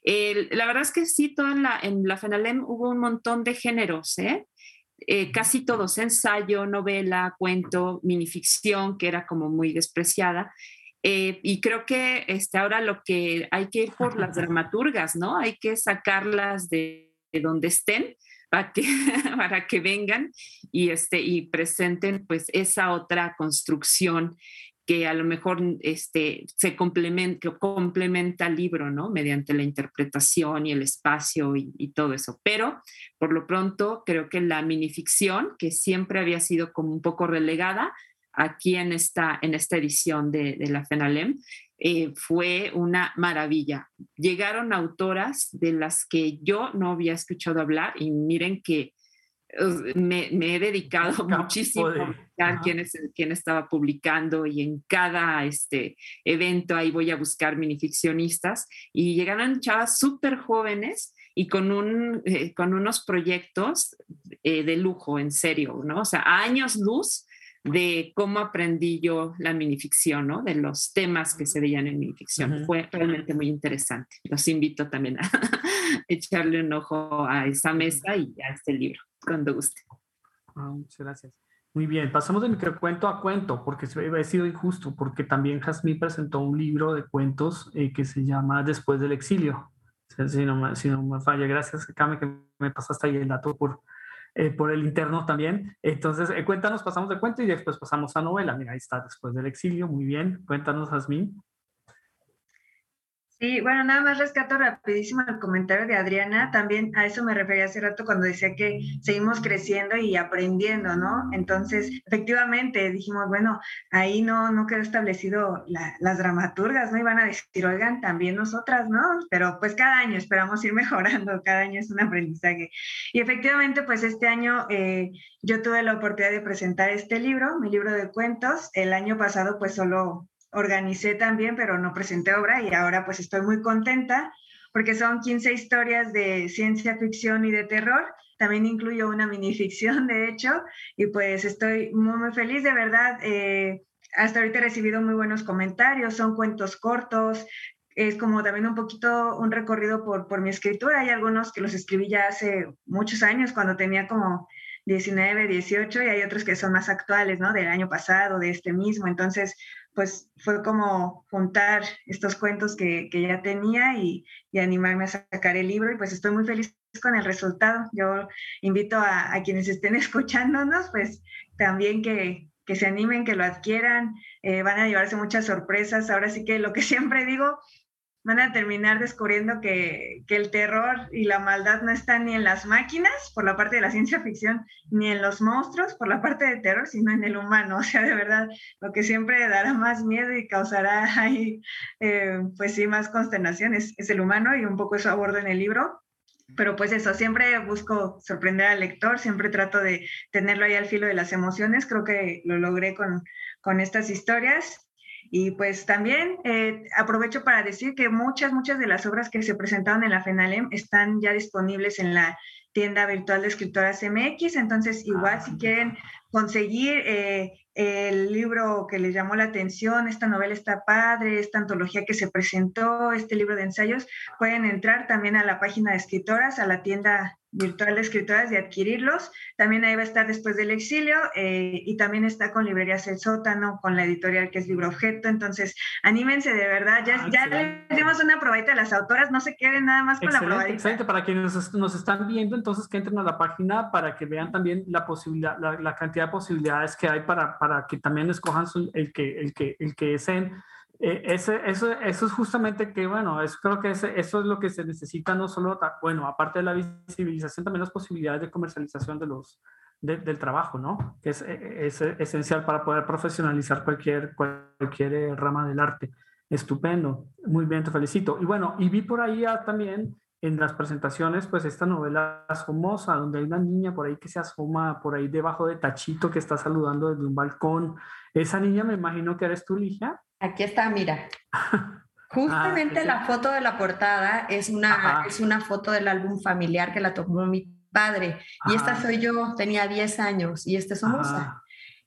la verdad es que sí, toda la, en la FENALEM hubo un montón de géneros, ¿eh? Eh, casi todos, ensayo, novela, cuento, minificción, que era como muy despreciada, eh, y creo que este, ahora lo que hay que ir por las dramaturgas, ¿no? Hay que sacarlas de, donde estén para que, para que vengan y, este, y presenten pues esa otra construcción que a lo mejor este, se complementa, complementa al libro, ¿no? Mediante la interpretación y el espacio y, todo eso. Pero por lo pronto creo que la minificción, que siempre había sido como un poco relegada, aquí en esta, en esta edición de, la FENALEM, eh, fue una maravilla. Llegaron autoras de las que yo no había escuchado hablar y miren que me, he dedicado muchísimo a quién, quién estaba publicando y en cada este, evento ahí voy a buscar minificcionistas y llegaron chavas súper jóvenes y con, un, eh, con unos proyectos eh, de lujo, en serio, ¿no? O sea, años luz de cómo aprendí yo la minificción, ¿no? De los temas que se veían en minificción. Fue realmente muy interesante. Los invito también a echarle un ojo a esa mesa y a este libro, cuando guste. Ah, muchas gracias. Muy bien, pasamos de microcuento a cuento, porque he sido injusto, porque también Jazmín presentó un libro de cuentos eh, que se llama Después del exilio. Si no, si no me falla, gracias, Kame, que me pasaste ahí el dato por, eh, por el interno también. Entonces, eh, cuéntanos, pasamos de cuento y después pasamos a novela. Mira, ahí está, Después del exilio, muy bien. Cuéntanos, Jazmín. Sí, bueno, nada más rescato rapidísimo el comentario de Adriana. También a eso me refería hace rato cuando decía que seguimos creciendo y aprendiendo, ¿no? Entonces, efectivamente, dijimos, bueno, ahí no, no quedó establecido las dramaturgas, ¿no? Iban a decir, oigan, también nosotras, ¿no? Pero pues cada año esperamos ir mejorando, cada año es un aprendizaje. Y efectivamente, pues este año eh, yo tuve la oportunidad de presentar este libro, mi libro de cuentos. El año pasado, pues solo organicé también, pero no presenté obra y ahora pues estoy muy contenta porque son 15 historias de ciencia ficción y de terror. También incluyo una minificción, de hecho, y pues estoy muy, muy feliz, de verdad. Eh, hasta ahorita he recibido muy buenos comentarios, son cuentos cortos, es como también un poquito un recorrido por, por mi escritura. Hay algunos que los escribí ya hace muchos años, cuando tenía como 19, 18, y hay otros que son más actuales, ¿no? Del año pasado, de este mismo. Entonces, pues fue como juntar estos cuentos que, ya tenía y, animarme a sacar el libro y pues estoy muy feliz con el resultado. Yo invito a, quienes estén escuchándonos, pues también que, se animen, que lo adquieran, eh, van a llevarse muchas sorpresas. Ahora sí que lo que siempre digo, van a terminar descubriendo que, el terror y la maldad no están ni en las máquinas, por la parte de la ciencia ficción, ni en los monstruos, por la parte de terror, sino en el humano. O sea, de verdad, lo que siempre dará más miedo y causará ahí, eh, pues sí, más consternaciones es el humano y un poco eso abordo en el libro. Pero pues eso, siempre busco sorprender al lector, siempre trato de tenerlo ahí al filo de las emociones. Creo que lo logré con, con estas historias y pues también eh, aprovecho para decir que muchas, muchas de las obras que se presentaron en la FENALEM están ya disponibles en la tienda virtual de escritoras MX, entonces igual ah, si quieren conseguir eh, el libro que les llamó la atención, esta novela está padre, esta antología que se presentó, este libro de ensayos, pueden entrar también a la página de escritoras, a la tienda virtual de escritoras y adquirirlos. También ahí va a estar después del exilio eh, y también está con Librerías El Sótano, con la editorial que es Libro Objeto. Entonces, anímense de verdad. Ya, ya les dimos una probadita a las autoras, no se queden nada más con la probadita. Excelente, para quienes nos, están viendo, entonces que entren a la página para que vean también la posibilidad, la, cantidad de posibilidades que hay para, para que también escojan el que, el que, el que deseen eh, ese, eso, eso es justamente que, bueno, es, creo que eso es lo que se necesita, no solo, bueno, aparte de la visibilización, también las posibilidades de comercialización de los, del trabajo, ¿no? Que es, e, es, esencial para poder profesionalizar cualquier, cualquier eh, rama del arte. Estupendo, muy bien, te felicito. Y bueno, y vi por ahí también en las presentaciones, pues esta novela famosa, donde hay una niña por ahí que se asoma por ahí debajo de Tachito que está saludando desde un balcón. Esa niña me imagino que eres tú, Ligia. Aquí está, mira. Justamente ah, la foto de la portada es una, es una foto del álbum familiar que la tomó mi padre. Y esta soy yo, tenía 10 años y esta es Somoza.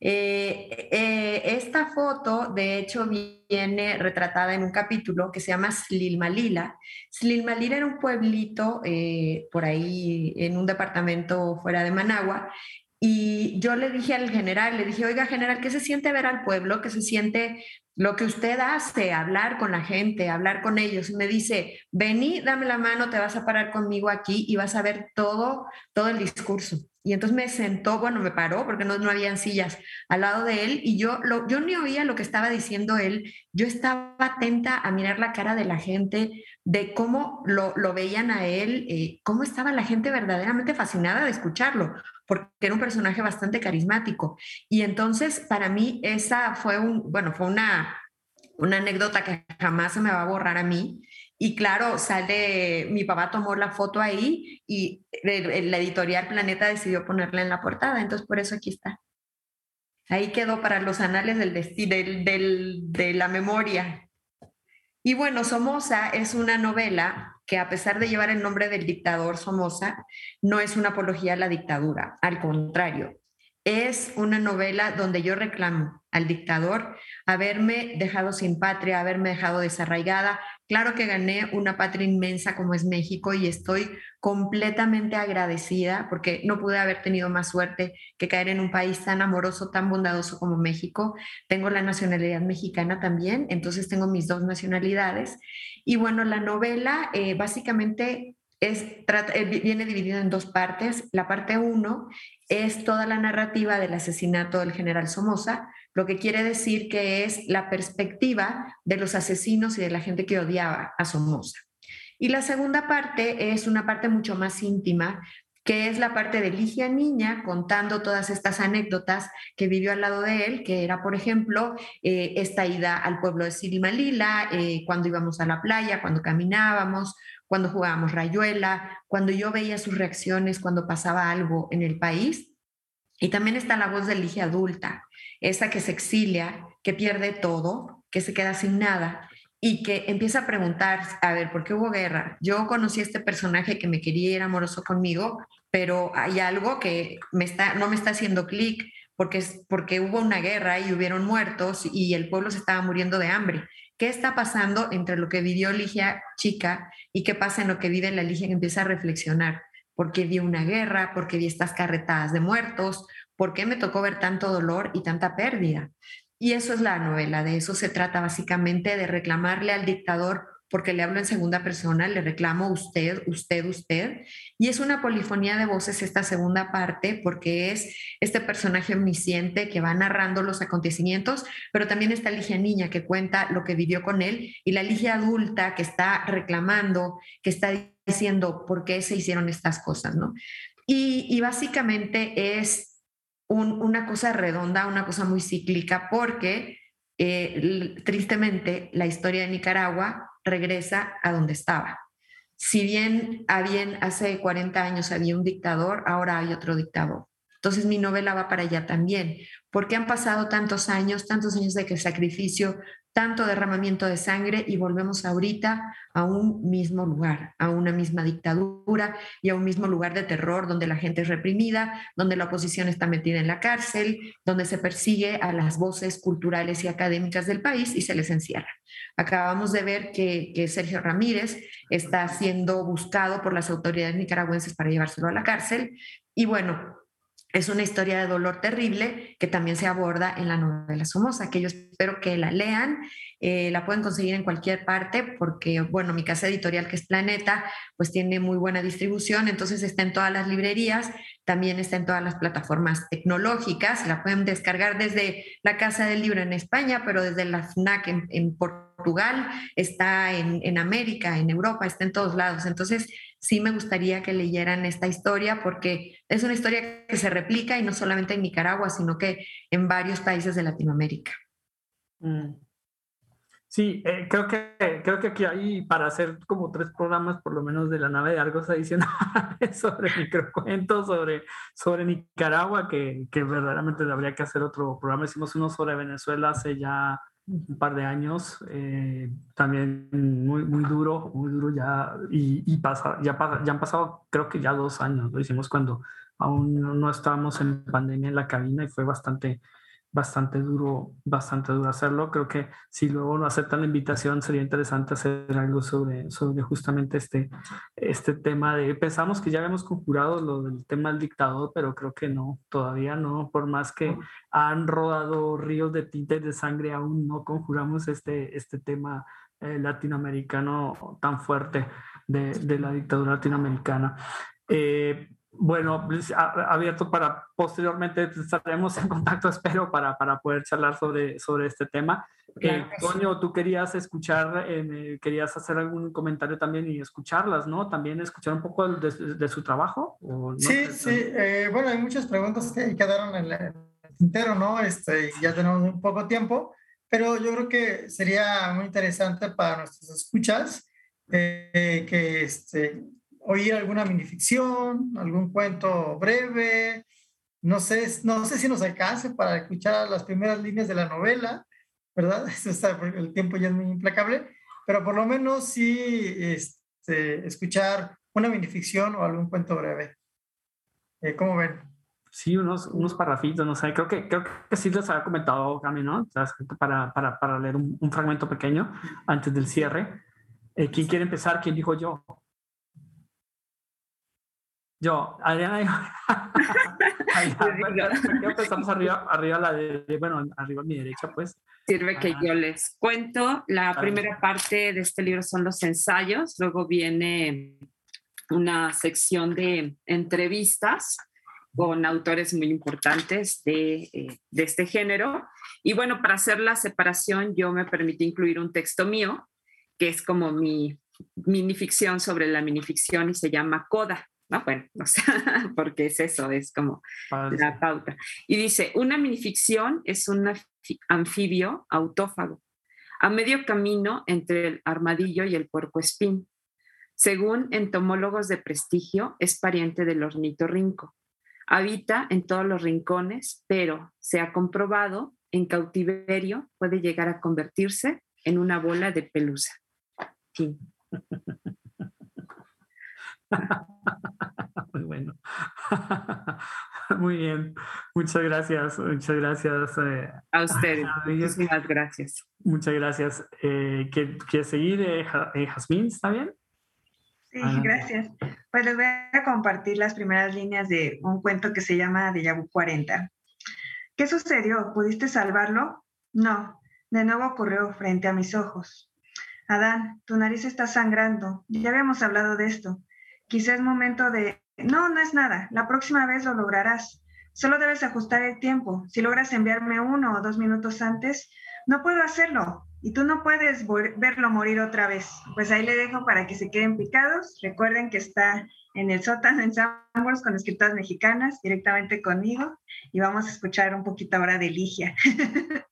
Eh, eh, esta foto, de hecho, viene retratada en un capítulo que se llama Slilmalila. Slilmalila era un pueblito eh, por ahí en un departamento fuera de Managua y yo le dije al general, le dije, oiga general, ¿qué se siente ver al pueblo? ¿Qué se siente lo que usted hace, hablar con la gente, hablar con ellos? Me dice, vení, dame la mano, te vas a parar conmigo aquí y vas a ver todo, todo el discurso. Y entonces me sentó, bueno, me paró porque no, no habían sillas al lado de él y yo, lo, yo ni oía lo que estaba diciendo él, yo estaba atenta a mirar la cara de la gente, de cómo lo, lo veían a él, eh, cómo estaba la gente verdaderamente fascinada de escucharlo, porque era un personaje bastante carismático. Y entonces para mí esa fue un, bueno, fue una, una anécdota que jamás se me va a borrar a mí. Y claro, sale, mi papá tomó la foto ahí y la editorial Planeta decidió ponerla en la portada, entonces por eso aquí está. Ahí quedó para los anales del, del, del de la memoria. Y bueno, Somoza es una novela que a pesar de llevar el nombre del dictador Somoza, no es una apología a la dictadura, al contrario, es una novela donde yo reclamo al dictador haberme dejado sin patria, haberme dejado desarraigada. Claro que gané una patria inmensa como es México y estoy completamente agradecida porque no pude haber tenido más suerte que caer en un país tan amoroso, tan bondadoso como México. Tengo la nacionalidad mexicana también, entonces tengo mis dos nacionalidades. Y bueno, la novela eh, básicamente es, eh, viene dividida en dos partes. La parte uno es toda la narrativa del asesinato del general Somoza, lo que quiere decir que es la perspectiva de los asesinos y de la gente que odiaba a Somoza. Y la segunda parte es una parte mucho más íntima, que es la parte de Ligia Niña contando todas estas anécdotas que vivió al lado de él, que era, por ejemplo, eh, esta ida al pueblo de Sirimalila, eh, cuando íbamos a la playa, cuando caminábamos, cuando jugábamos rayuela, cuando yo veía sus reacciones cuando pasaba algo en el país. Y también está la voz de Ligia adulta, esa que se exilia, que pierde todo, que se queda sin nada y que empieza a preguntar, a ver, ¿por qué hubo guerra? Yo conocí a este personaje que me quería ir amoroso conmigo, pero hay algo que me está, no me está haciendo clic porque, porque hubo una guerra y hubieron muertos y el pueblo se estaba muriendo de hambre. ¿Qué está pasando entre lo que vivió Ligia chica y qué pasa en lo que vive la Ligia que empieza a reflexionar? ¿Por qué vi una guerra? ¿Por qué vi estas carretadas de muertos? ¿Por qué me tocó ver tanto dolor y tanta pérdida? Y eso es la novela, de eso se trata básicamente, de reclamarle al dictador porque le hablo en segunda persona, le reclamo usted, usted, usted. Y es una polifonía de voces esta segunda parte porque es este personaje omnisciente que va narrando los acontecimientos, pero también está Ligia Niña que cuenta lo que vivió con él y la Ligia adulta que está reclamando, que está diciendo por qué se hicieron estas cosas, ¿no? Y, básicamente es una cosa redonda, una cosa muy cíclica porque... Eh, tristemente, la historia de Nicaragua regresa a donde estaba. Si bien, bien hace 40 años había un dictador, ahora hay otro dictador. Entonces mi novela va para allá también, porque han pasado tantos años, tantos años de que sacrificio, tanto derramamiento de sangre y volvemos ahorita a un mismo lugar, a una misma dictadura y a un mismo lugar de terror donde la gente es reprimida, donde la oposición está metida en la cárcel, donde se persigue a las voces culturales y académicas del país y se les encierra. Acabamos de ver que, que Sergio Ramírez está siendo buscado por las autoridades nicaragüenses para llevárselo a la cárcel y bueno, es una historia de dolor terrible que también se aborda en la novela Somoza, que yo espero que la lean. Eh, la pueden conseguir en cualquier parte porque, bueno, mi casa editorial, que es Planeta, pues tiene muy buena distribución, entonces está en todas las librerías, también está en todas las plataformas tecnológicas, la pueden descargar desde la Casa del Libro en España, pero desde la FNAC en, Portugal, está en, en América, en Europa, está en todos lados. Entonces, sí me gustaría que leyeran esta historia porque es una historia que se replica y no solamente en Nicaragua, sino que en varios países de Latinoamérica. Mm. Sí, eh, creo, que, creo que aquí hay para hacer como tres programas por lo menos de la nave de Argos adicionales sobre microcuentos, sobre, sobre Nicaragua, que, que verdaderamente habría que hacer otro programa. Hicimos uno sobre Venezuela hace ya un par de años, eh, también muy, muy duro, muy duro ya, y, pasa, ya, ya han pasado creo que ya dos años, lo hicimos cuando aún no estábamos en pandemia en la cabina y fue bastante, bastante duro, bastante duro hacerlo. Creo que si luego no aceptan la invitación sería interesante hacer algo sobre, sobre justamente este, este tema de, pensamos que ya habíamos conjurado lo del tema del dictador, pero creo que no, todavía no, por más que han rodado ríos de tinta y de sangre, aún no conjuramos este, este tema eh, latinoamericano tan fuerte de, de la dictadura latinoamericana. Eh, bueno, pues, abierto para posteriormente estaremos en contacto, espero, para, para poder charlar sobre, sobre este tema. Eh, Toño, tú querías escuchar, eh, querías hacer algún comentario también y escucharlas, ¿no? También escuchar un poco de, de, su trabajo. sí, sí, eh, bueno, hay muchas preguntas que quedaron en el tintero, ¿no? Este, ya tenemos un poco tiempo, pero yo creo que sería muy interesante para nuestros escuchas eh, que este, oír alguna minificción, algún cuento breve. No sé, no sé si nos alcance para escuchar las primeras líneas de la novela, ¿verdad? el tiempo ya es muy implacable, pero por lo menos sí, este, escuchar una minificción o algún cuento breve. Eh, ¿Cómo ven? Sí, unos, unos parrafitos, no sé, creo que, creo que sí les había comentado, Cami, ¿no? Para, para, para leer un, un, fragmento pequeño antes del cierre. Eh, ¿Quién quiere empezar? ¿Quién dijo yo? Yo, Adriana. empezamos arriba, arriba la de, bueno, arriba a mi derecha, pues. Sirve que yo les cuento. La primera parte de este libro son los ensayos, luego viene una sección de entrevistas con autores muy importantes de, eh, de, este género. Y bueno, para hacer la separación, yo me permití incluir un texto mío, que es como mi minificción sobre la minificción y se llama Coda. ¿No? Bueno, o sea, porque es eso, es como la pauta. Y dice, una minificción es un anfibio autófago, a medio camino entre el armadillo y el puercoespín. Según entomólogos de prestigio, es pariente del ornitorrinco Habita en todos los rincones, pero se ha comprobado en cautiverio puede llegar a convertirse en una bola de pelusa. Muy bueno. Muy bien. Muchas gracias. Muchas gracias. Eh, a ustedes. Muchas gracias. Muchas gracias. Eh, ¿Quieres seguir, eh, eh, Jazmín? ¿Está bien? Sí, gracias. Pues les voy a compartir las primeras líneas de un cuento que se llama De Yabu 40. ¿Qué sucedió? ¿Pudiste salvarlo? No, de nuevo ocurrió frente a mis ojos. Adán, tu nariz está sangrando. Ya habíamos hablado de esto. Quizás es momento de... No, no es nada. La próxima vez lo lograrás. Solo debes ajustar el tiempo. Si logras enviarme uno o dos minutos antes, no puedo hacerlo y tú no puedes verlo morir otra vez. Pues ahí le dejo para que se queden picados. Recuerden que está en el sótano en Sambors con escritoras mexicanas, directamente conmigo, y vamos a escuchar un poquito ahora de Ligia.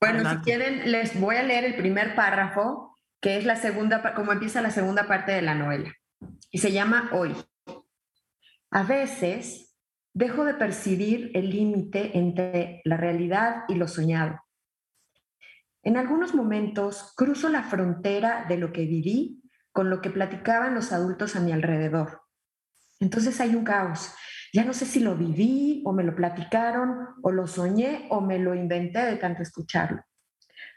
bueno, si quieren, les voy a leer el primer párrafo, que es la segunda, como empieza la segunda parte de la novela, y se llama Hoy. A veces dejo de percibir el límite entre la realidad y lo soñado en algunos momentos cruzo la frontera de lo que viví con lo que platicaban los adultos a mi alrededor. Entonces hay un caos. Ya no sé si lo viví o me lo platicaron o lo soñé o me lo inventé de tanto escucharlo.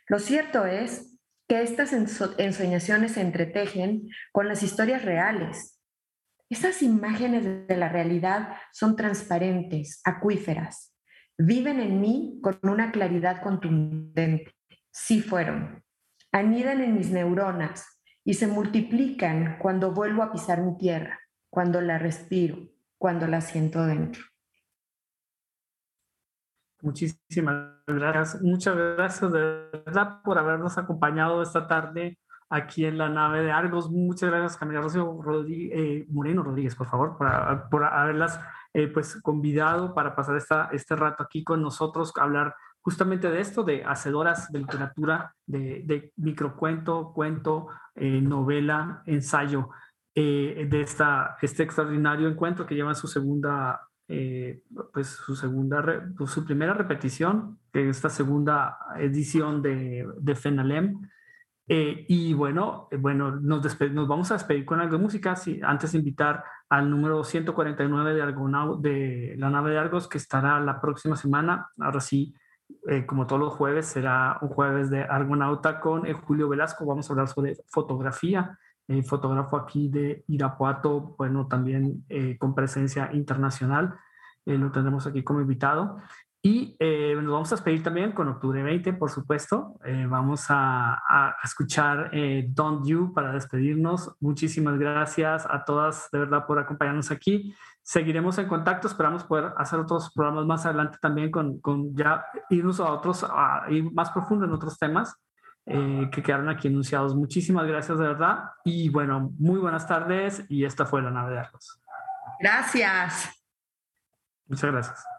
Lo cierto es que estas ensoñaciones se entretejen con las historias reales. Esas imágenes de la realidad son transparentes, acuíferas. Viven en mí con una claridad contundente sí fueron. Anidan en mis neuronas y se multiplican cuando vuelvo a pisar mi tierra, cuando la respiro, cuando la siento dentro. Muchísimas gracias. Muchas gracias de verdad por habernos acompañado esta tarde aquí en la nave de Argos. Muchas gracias, Camila Rocío eh, Moreno Rodríguez, por favor, por, por haberlas eh, pues convidado para pasar esta, este rato aquí con nosotros, hablar justamente de esto, de hacedoras de literatura, de, de microcuento, cuento, eh, novela, ensayo, eh, de esta, este extraordinario encuentro que lleva su segunda, eh, pues su segunda, pues su primera repetición, esta segunda edición de, de FENALEM. y bueno, bueno nos, nos vamos a despedir con algo de música, sí, antes de invitar al número 149 de, Argonau, de la nave de Argos, que estará la próxima semana. Ahora sí, eh, como todos los jueves, será un jueves de Argonauta con eh, Julio Velasco. Vamos a hablar sobre fotografía, eh, fotógrafo aquí de Irapuato, bueno, también con presencia internacional. lo tendremos aquí como invitado. Y nos vamos a despedir también con Octubre 20, por supuesto. vamos a, a escuchar Don't You para despedirnos. Muchísimas gracias a todas, de verdad, por acompañarnos aquí seguiremos en contacto, esperamos poder hacer otros programas más adelante también con, con ya irnos a otros, a ir más profundo en otros temas eh, que quedaron aquí enunciados. Muchísimas gracias de verdad y bueno, muy buenas tardes y esta fue la nave de Argos. Gracias. Muchas gracias.